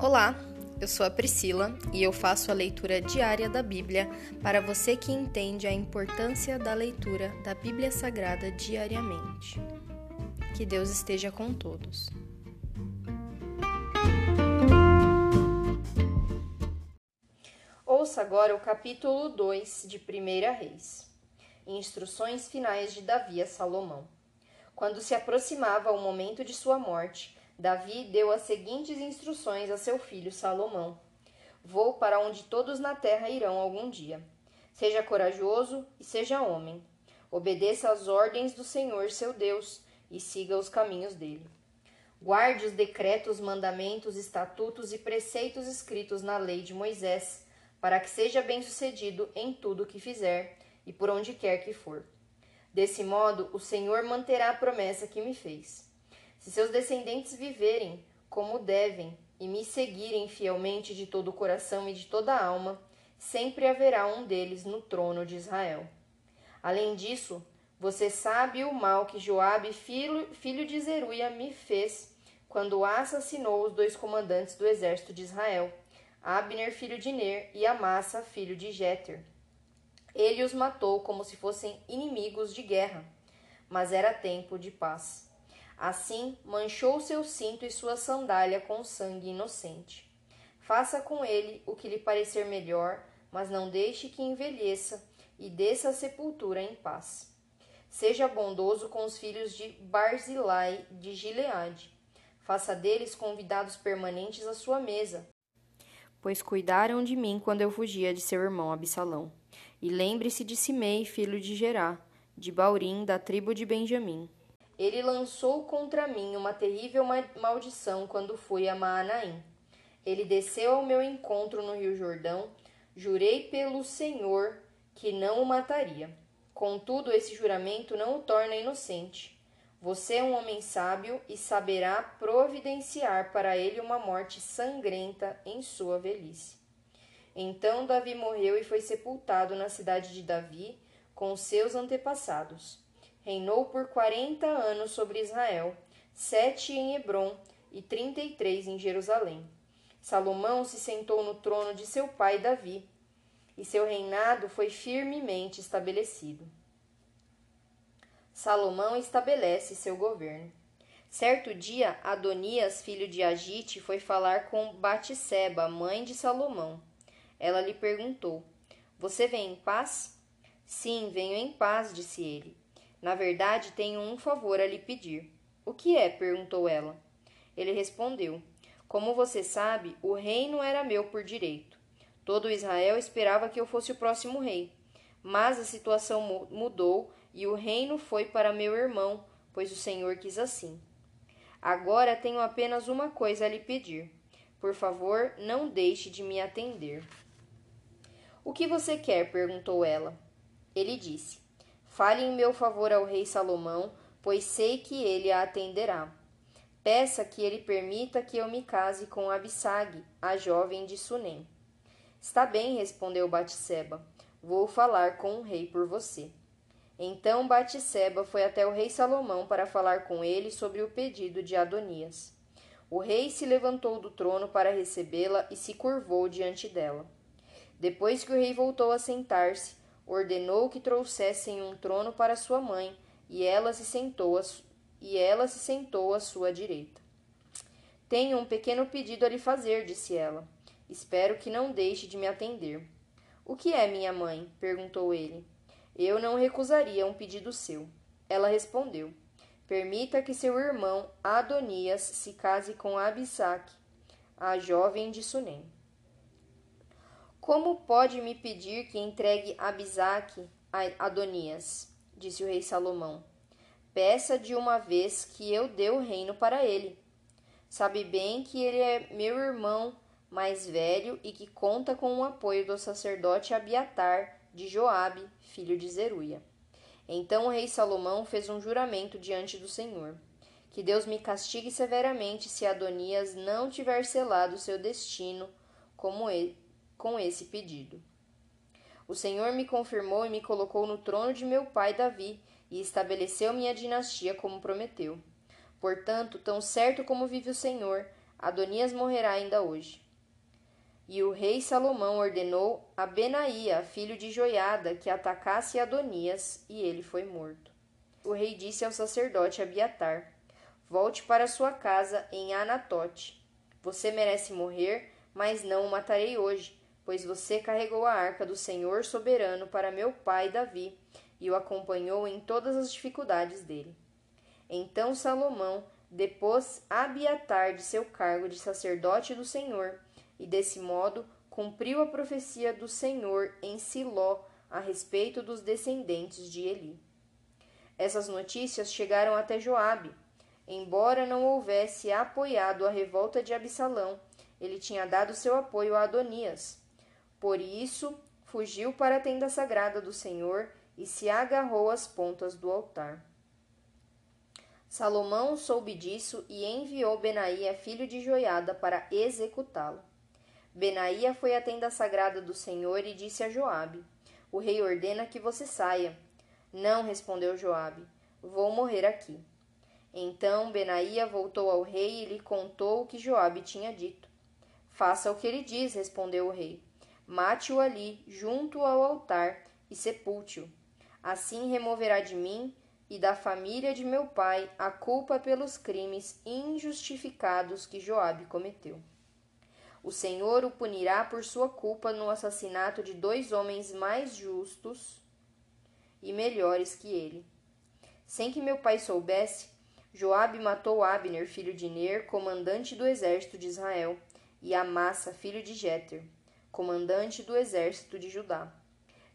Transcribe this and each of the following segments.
Olá, eu sou a Priscila e eu faço a leitura diária da Bíblia para você que entende a importância da leitura da Bíblia Sagrada diariamente. Que Deus esteja com todos. Ouça agora o capítulo 2 de 1 Reis. Instruções finais de Davi a Salomão. Quando se aproximava o momento de sua morte, Davi deu as seguintes instruções a seu filho Salomão: Vou para onde todos na terra irão algum dia. Seja corajoso e seja homem. Obedeça às ordens do Senhor seu Deus e siga os caminhos dele. Guarde os decretos, mandamentos, estatutos e preceitos escritos na lei de Moisés, para que seja bem-sucedido em tudo o que fizer e por onde quer que for. Desse modo, o Senhor manterá a promessa que me fez. Se seus descendentes viverem como devem e me seguirem fielmente de todo o coração e de toda a alma, sempre haverá um deles no trono de Israel. Além disso, você sabe o mal que Joabe, filho, filho de Zeruia, me fez quando assassinou os dois comandantes do exército de Israel, Abner, filho de Ner, e Amassa, filho de Jeter. Ele os matou como se fossem inimigos de guerra, mas era tempo de paz. Assim, manchou seu cinto e sua sandália com sangue inocente. Faça com ele o que lhe parecer melhor, mas não deixe que envelheça e desça à sepultura em paz. Seja bondoso com os filhos de Barzilai de Gileade. Faça deles convidados permanentes à sua mesa, pois cuidaram de mim quando eu fugia de seu irmão Absalão. E lembre-se de Simei, filho de Gerá, de Baurim, da tribo de Benjamim. Ele lançou contra mim uma terrível maldição quando fui a Maanaim. Ele desceu ao meu encontro no Rio Jordão. Jurei pelo Senhor que não o mataria. Contudo, esse juramento não o torna inocente. Você é um homem sábio e saberá providenciar para ele uma morte sangrenta em sua velhice. Então Davi morreu e foi sepultado na cidade de Davi com seus antepassados. Reinou por quarenta anos sobre Israel, sete em Hebron e trinta e três em Jerusalém. Salomão se sentou no trono de seu pai Davi, e seu reinado foi firmemente estabelecido. Salomão estabelece seu governo. Certo dia, Adonias, filho de Agite, foi falar com Batseba, mãe de Salomão. Ela lhe perguntou: Você vem em paz? Sim, venho em paz, disse ele. Na verdade, tenho um favor a lhe pedir. O que é? perguntou ela. Ele respondeu: Como você sabe, o reino era meu por direito. Todo Israel esperava que eu fosse o próximo rei. Mas a situação mudou e o reino foi para meu irmão, pois o Senhor quis assim. Agora tenho apenas uma coisa a lhe pedir. Por favor, não deixe de me atender. O que você quer? perguntou ela. Ele disse: Fale em meu favor ao rei Salomão, pois sei que ele a atenderá. Peça que ele permita que eu me case com Abissag, a jovem de Sunem. Está bem, respondeu Batseba. Vou falar com o rei por você. Então Batseba foi até o rei Salomão para falar com ele sobre o pedido de Adonias. O rei se levantou do trono para recebê-la e se curvou diante dela. Depois que o rei voltou a sentar-se, ordenou que trouxessem um trono para sua mãe, e ela se sentou e ela se sentou à sua direita. Tenho um pequeno pedido a lhe fazer, disse ela. Espero que não deixe de me atender. O que é, minha mãe? perguntou ele. Eu não recusaria um pedido seu. Ela respondeu: Permita que seu irmão Adonias se case com Abissaque, a jovem de Sunem. Como pode me pedir que entregue Abisaque a Adonias? disse o rei Salomão. Peça de uma vez que eu dê o reino para ele. Sabe bem que ele é meu irmão mais velho e que conta com o apoio do sacerdote Abiatar de Joabe, filho de Zeruia. Então o rei Salomão fez um juramento diante do Senhor: que Deus me castigue severamente se Adonias não tiver selado seu destino como ele, com esse pedido. O Senhor me confirmou e me colocou no trono de meu pai Davi e estabeleceu minha dinastia como prometeu. Portanto, tão certo como vive o Senhor, Adonias morrerá ainda hoje. E o rei Salomão ordenou a Benaía, filho de Joiada, que atacasse Adonias, e ele foi morto. O rei disse ao sacerdote Abiatar: Volte para sua casa em Anatote. Você merece morrer, mas não o matarei hoje, pois você carregou a arca do Senhor soberano para meu pai Davi e o acompanhou em todas as dificuldades dele. Então Salomão depôs Abiatar de seu cargo de sacerdote do Senhor e desse modo cumpriu a profecia do Senhor em Siló a respeito dos descendentes de Eli. Essas notícias chegaram até Joabe. Embora não houvesse apoiado a revolta de Absalão, ele tinha dado seu apoio a Adonias. Por isso, fugiu para a tenda sagrada do Senhor e se agarrou às pontas do altar. Salomão soube disso e enviou Benaía, filho de Joiada, para executá-lo. Benaía foi à tenda sagrada do Senhor e disse a Joabe: O rei ordena que você saia. Não, respondeu Joabe. Vou morrer aqui. Então Benaía voltou ao rei e lhe contou o que Joabe tinha dito. Faça o que ele diz, respondeu o rei. Mate-o ali, junto ao altar, e sepulte-o. Assim removerá de mim e da família de meu pai a culpa pelos crimes injustificados que Joabe cometeu. O Senhor o punirá por sua culpa no assassinato de dois homens mais justos e melhores que ele. Sem que meu pai soubesse, Joabe matou Abner, filho de Ner, comandante do exército de Israel, e Amassa, filho de Jeter, comandante do exército de Judá.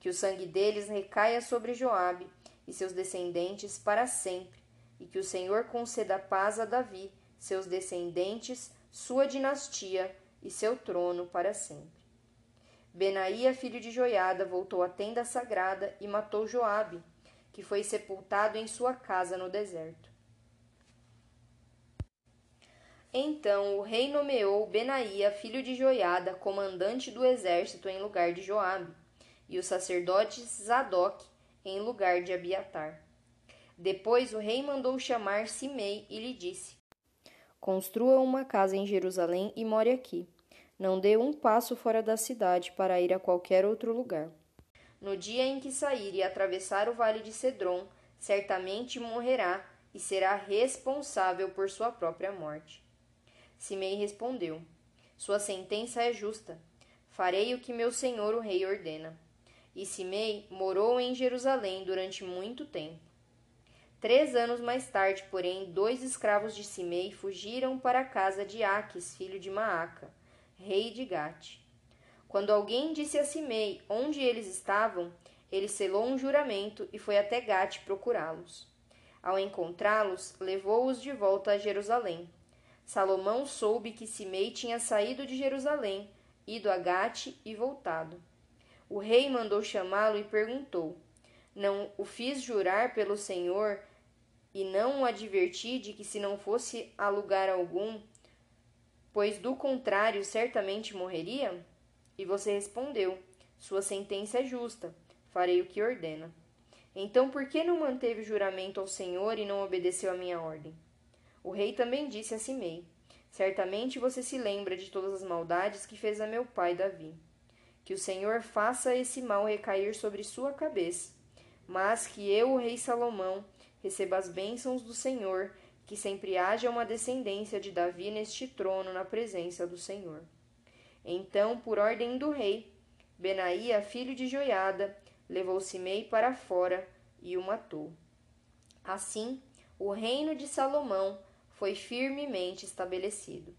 Que o sangue deles recaia sobre Joabe e seus descendentes para sempre, e que o Senhor conceda paz a Davi, seus descendentes, sua dinastia e seu trono para sempre. Benaía, filho de Joiada, voltou à tenda sagrada e matou Joabe, que foi sepultado em sua casa no deserto. Então o rei nomeou Benaía, filho de Joiada, comandante do exército em lugar de Joabe, e o sacerdote Zadok em lugar de Abiatar. Depois o rei mandou chamar Simei e lhe disse: Construa uma casa em Jerusalém e more aqui. Não dê um passo fora da cidade para ir a qualquer outro lugar. No dia em que sair e atravessar o vale de Cedron, certamente morrerá e será responsável por sua própria morte. Simei respondeu: Sua sentença é justa. Farei o que meu senhor o rei ordena. E Simei morou em Jerusalém durante muito tempo. Três anos mais tarde, porém, dois escravos de Simei fugiram para a casa de Aques, filho de Maaca, rei de Gate. Quando alguém disse a Simei onde eles estavam, ele selou um juramento e foi até Gate procurá-los. Ao encontrá-los, levou-os de volta a Jerusalém. Salomão soube que Simei tinha saído de Jerusalém, ido a Gate e voltado. O rei mandou chamá-lo e perguntou: Não o fiz jurar pelo Senhor e não o adverti de que se não fosse a lugar algum, pois do contrário certamente morreria? E você respondeu: Sua sentença é justa, farei o que ordena. Então por que não manteve o juramento ao Senhor e não obedeceu à minha ordem? O rei também disse a Simei: Certamente você se lembra de todas as maldades que fez a meu pai Davi. Que o Senhor faça esse mal recair sobre sua cabeça, mas que eu, o rei Salomão, receba as bênçãos do Senhor, que sempre haja uma descendência de Davi neste trono na presença do Senhor. Então, por ordem do rei, Benaía, filho de Joiada, levou Simei para fora e o matou. Assim, o reino de Salomão foi firmemente estabelecido.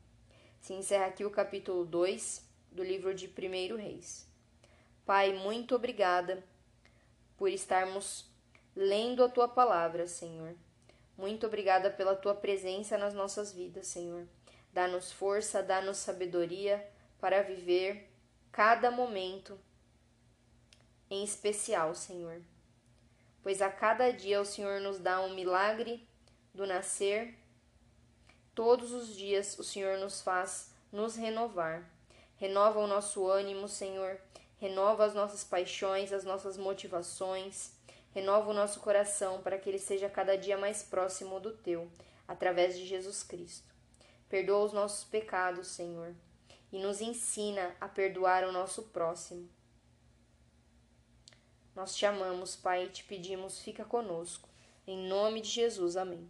Se encerra aqui o capítulo 2 do livro de 1 Reis. Pai, muito obrigada por estarmos lendo a tua palavra, Senhor. Muito obrigada pela tua presença nas nossas vidas, Senhor. Dá-nos força, dá-nos sabedoria para viver cada momento em especial, Senhor. Pois a cada dia o Senhor nos dá um milagre do nascer. Todos os dias o Senhor nos faz nos renovar. Renova o nosso ânimo, Senhor. Renova as nossas paixões, as nossas motivações. Renova o nosso coração para que ele seja cada dia mais próximo do teu, através de Jesus Cristo. Perdoa os nossos pecados, Senhor, e nos ensina a perdoar o nosso próximo. Nós te amamos, Pai, e te pedimos, fica conosco. Em nome de Jesus, amém.